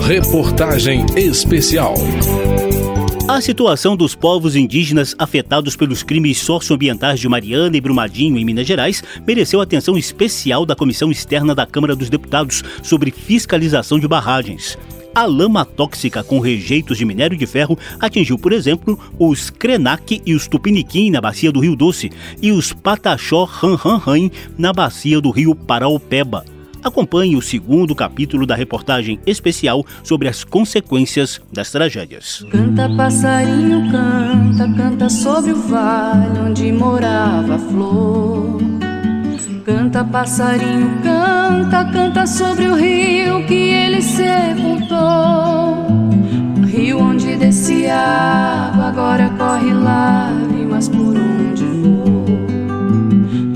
Reportagem especial. A situação dos povos indígenas afetados pelos crimes socioambientais de Mariana e Brumadinho, em Minas Gerais, mereceu atenção especial da Comissão Externa da Câmara dos Deputados sobre fiscalização de barragens. A lama tóxica com rejeitos de minério de ferro atingiu, por exemplo, os Krenak e os Tupiniquim na bacia do Rio Doce e os Pataxó Ranranran na bacia do Rio Paraopeba. Acompanhe o segundo capítulo da reportagem especial sobre as consequências das tragédias. Canta passarinho, canta, canta sobre o vale onde morava a flor. Canta passarinho, canta, canta sobre o rio que ele sepultou. O rio onde descia água agora corre lágrimas por onde vou.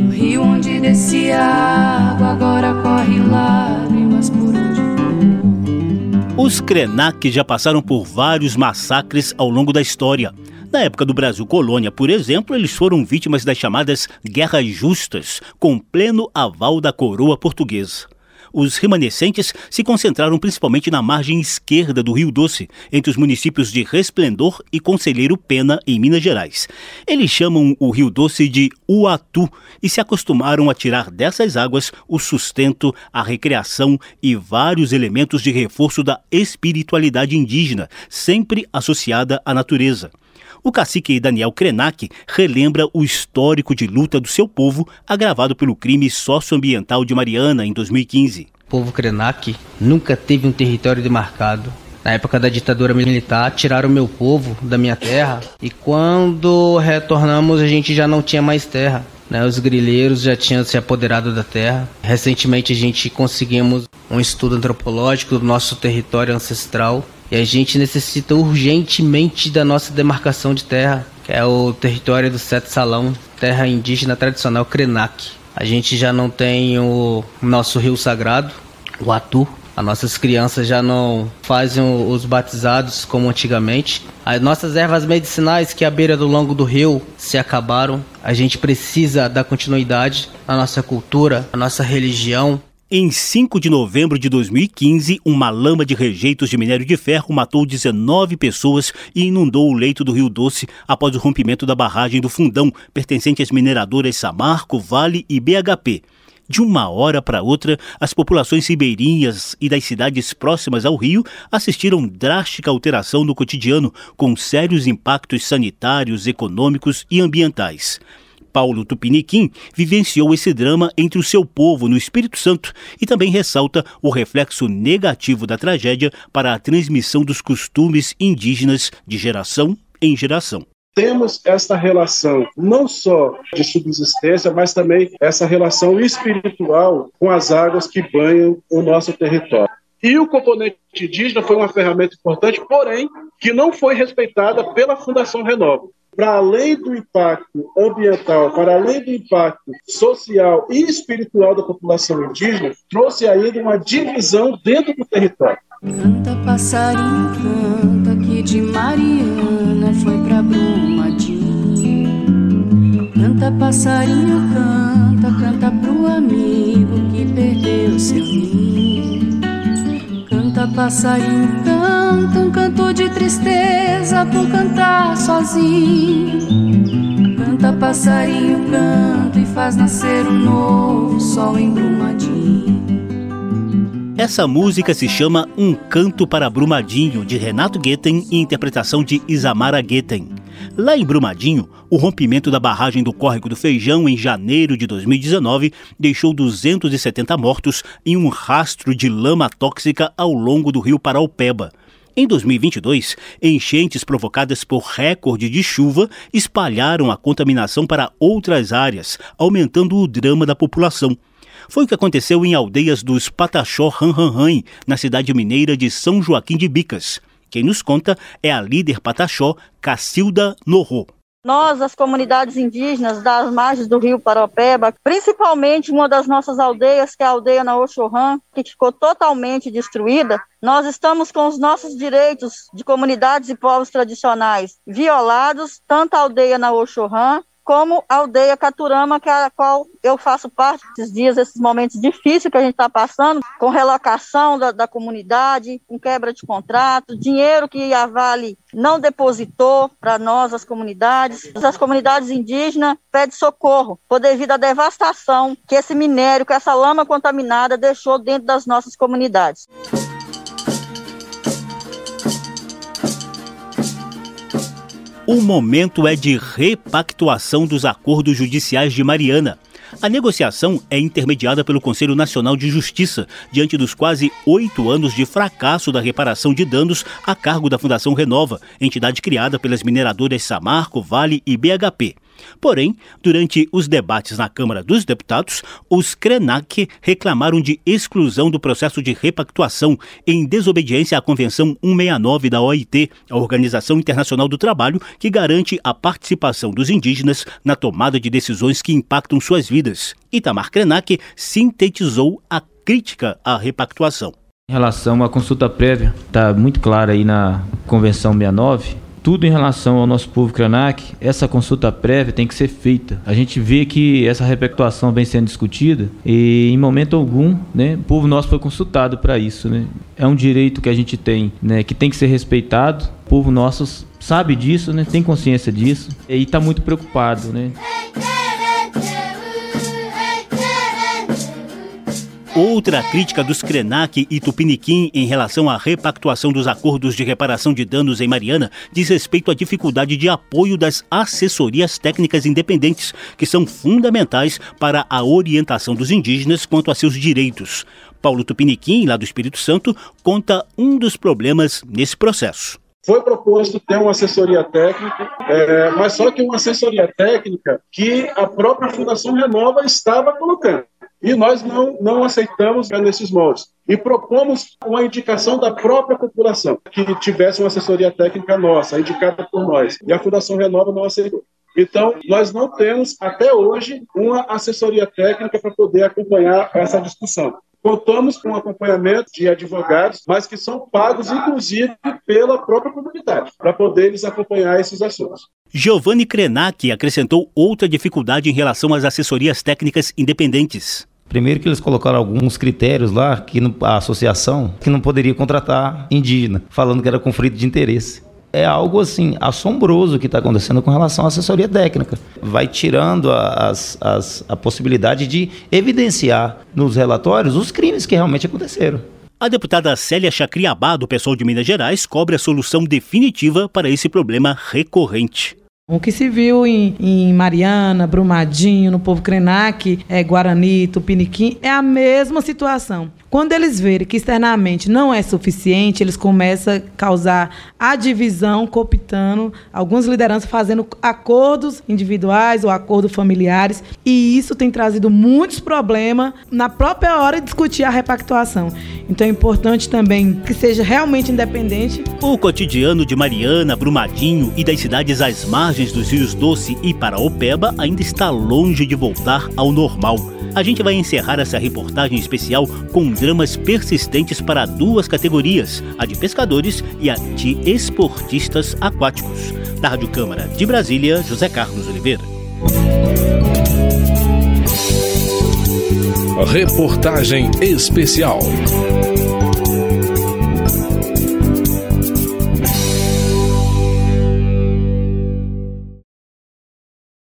O rio onde descia água agora corre lágrimas por onde. Os Krenak já passaram por vários massacres ao longo da história. Na época do Brasil colônia, por exemplo, eles foram vítimas das chamadas guerras justas, com pleno aval da coroa portuguesa. Os remanescentes se concentraram principalmente na margem esquerda do Rio Doce, entre os municípios de Resplendor e Conselheiro Pena, em Minas Gerais. Eles chamam o Rio Doce de Uatu e se acostumaram a tirar dessas águas o sustento, a recreação e vários elementos de reforço da espiritualidade indígena, sempre associada à natureza. O cacique Daniel Krenak relembra o histórico de luta do seu povo agravado pelo crime socioambiental de Mariana em 2015. O povo Krenak nunca teve um território demarcado. Na época da ditadura militar, tiraram meu povo da minha terra e quando retornamos a gente já não tinha mais terra. Né, os grileiros já tinham se apoderado da terra. Recentemente a gente conseguimos um estudo antropológico do nosso território ancestral e a gente necessita urgentemente da nossa demarcação de terra, que é o território do Sete Salão, terra indígena tradicional Krenak. A gente já não tem o nosso rio sagrado, o Atu. As nossas crianças já não fazem os batizados como antigamente. As nossas ervas medicinais que à beira do longo do rio se acabaram. A gente precisa dar continuidade à nossa cultura, à nossa religião, em 5 de novembro de 2015, uma lama de rejeitos de minério de ferro matou 19 pessoas e inundou o leito do Rio Doce após o rompimento da barragem do Fundão, pertencente às mineradoras Samarco, Vale e BHP. De uma hora para outra, as populações ribeirinhas e das cidades próximas ao rio assistiram drástica alteração no cotidiano, com sérios impactos sanitários, econômicos e ambientais. Paulo Tupiniquim vivenciou esse drama entre o seu povo no Espírito Santo e também ressalta o reflexo negativo da tragédia para a transmissão dos costumes indígenas de geração em geração temos essa relação não só de subsistência, mas também essa relação espiritual com as águas que banham o nosso território. E o componente indígena foi uma ferramenta importante, porém, que não foi respeitada pela Fundação Renova para além do impacto ambiental, para além do impacto social e espiritual da população indígena, trouxe ainda uma divisão dentro do território. Canta passarinho, canta que de Mariana foi pra Brumadinho. Canta passarinho, canta, canta pro amigo que perdeu seu passarinho, canta um canto de tristeza por cantar sozinho. Canta passarinho, canta e faz nascer um novo sol embrumadinho. Essa música se chama Um Canto para Brumadinho, de Renato Guetem e interpretação de Isamara Guetem. Lá em Brumadinho, o rompimento da barragem do Córrego do Feijão em janeiro de 2019 deixou 270 mortos em um rastro de lama tóxica ao longo do rio Paraupeba. Em 2022, enchentes provocadas por recorde de chuva espalharam a contaminação para outras áreas, aumentando o drama da população. Foi o que aconteceu em aldeias dos Pataxó Ranranran, na cidade mineira de São Joaquim de Bicas. Quem nos conta é a líder Pataxó, Cacilda Norro. Nós, as comunidades indígenas das margens do rio Paropeba, principalmente uma das nossas aldeias, que é a aldeia na que ficou totalmente destruída, nós estamos com os nossos direitos de comunidades e povos tradicionais violados, tanto a aldeia na como a aldeia Caturama, que é a qual eu faço parte esses dias, esses momentos difíceis que a gente está passando, com relocação da, da comunidade, com quebra de contrato, dinheiro que a Vale não depositou para nós, as comunidades. As comunidades indígenas pedem socorro por devido à devastação que esse minério, que essa lama contaminada deixou dentro das nossas comunidades. O momento é de repactuação dos acordos judiciais de Mariana. A negociação é intermediada pelo Conselho Nacional de Justiça, diante dos quase oito anos de fracasso da reparação de danos a cargo da Fundação Renova, entidade criada pelas mineradoras Samarco, Vale e BHP. Porém, durante os debates na Câmara dos Deputados, os Krenak reclamaram de exclusão do processo de repactuação em desobediência à Convenção 169 da OIT, a Organização Internacional do Trabalho, que garante a participação dos indígenas na tomada de decisões que impactam suas vidas. Itamar Krenak sintetizou a crítica à repactuação. Em relação à consulta prévia, está muito clara aí na Convenção 69, tudo em relação ao nosso povo Krenak, essa consulta prévia tem que ser feita. A gente vê que essa repactuação vem sendo discutida e em momento algum, né, o povo nosso foi consultado para isso, né? É um direito que a gente tem, né, que tem que ser respeitado. O povo nosso sabe disso, né, tem consciência disso e está muito preocupado, né? Outra crítica dos Krenak e Tupiniquim em relação à repactuação dos acordos de reparação de danos em Mariana diz respeito à dificuldade de apoio das assessorias técnicas independentes, que são fundamentais para a orientação dos indígenas quanto a seus direitos. Paulo Tupiniquim, lá do Espírito Santo, conta um dos problemas nesse processo. Foi proposto ter uma assessoria técnica, é, mas só que uma assessoria técnica que a própria Fundação Renova estava colocando. E nós não, não aceitamos nesses moldes. E propomos uma indicação da própria população, que tivesse uma assessoria técnica nossa, indicada por nós. E a Fundação Renova não aceitou. Então, nós não temos, até hoje, uma assessoria técnica para poder acompanhar essa discussão. Contamos com acompanhamento de advogados, mas que são pagos, inclusive, pela própria comunidade, para poder eles acompanhar esses assuntos. Giovanni Krenak acrescentou outra dificuldade em relação às assessorias técnicas independentes. Primeiro que eles colocaram alguns critérios lá que a associação que não poderia contratar indígena, falando que era conflito de interesse. É algo assim assombroso que está acontecendo com relação à assessoria técnica. Vai tirando as, as, a possibilidade de evidenciar nos relatórios os crimes que realmente aconteceram. A deputada Célia Chacriabá, do pessoal de Minas Gerais, cobre a solução definitiva para esse problema recorrente. O que se viu em, em Mariana, Brumadinho, no povo Krenak, é, Guarani, Tupiniquim, é a mesma situação. Quando eles verem que externamente não é suficiente, eles começam a causar a divisão, cooptando algumas lideranças fazendo acordos individuais ou acordos familiares, e isso tem trazido muitos problemas na própria hora de discutir a repactuação. Então é importante também que seja realmente independente. O cotidiano de Mariana, Brumadinho e das cidades às margens dos rios Doce e Paraopeba ainda está longe de voltar ao normal. A gente vai encerrar essa reportagem especial com dramas persistentes para duas categorias, a de pescadores e a de esportistas aquáticos. Da Rádio Câmara de Brasília, José Carlos Oliveira. Reportagem especial.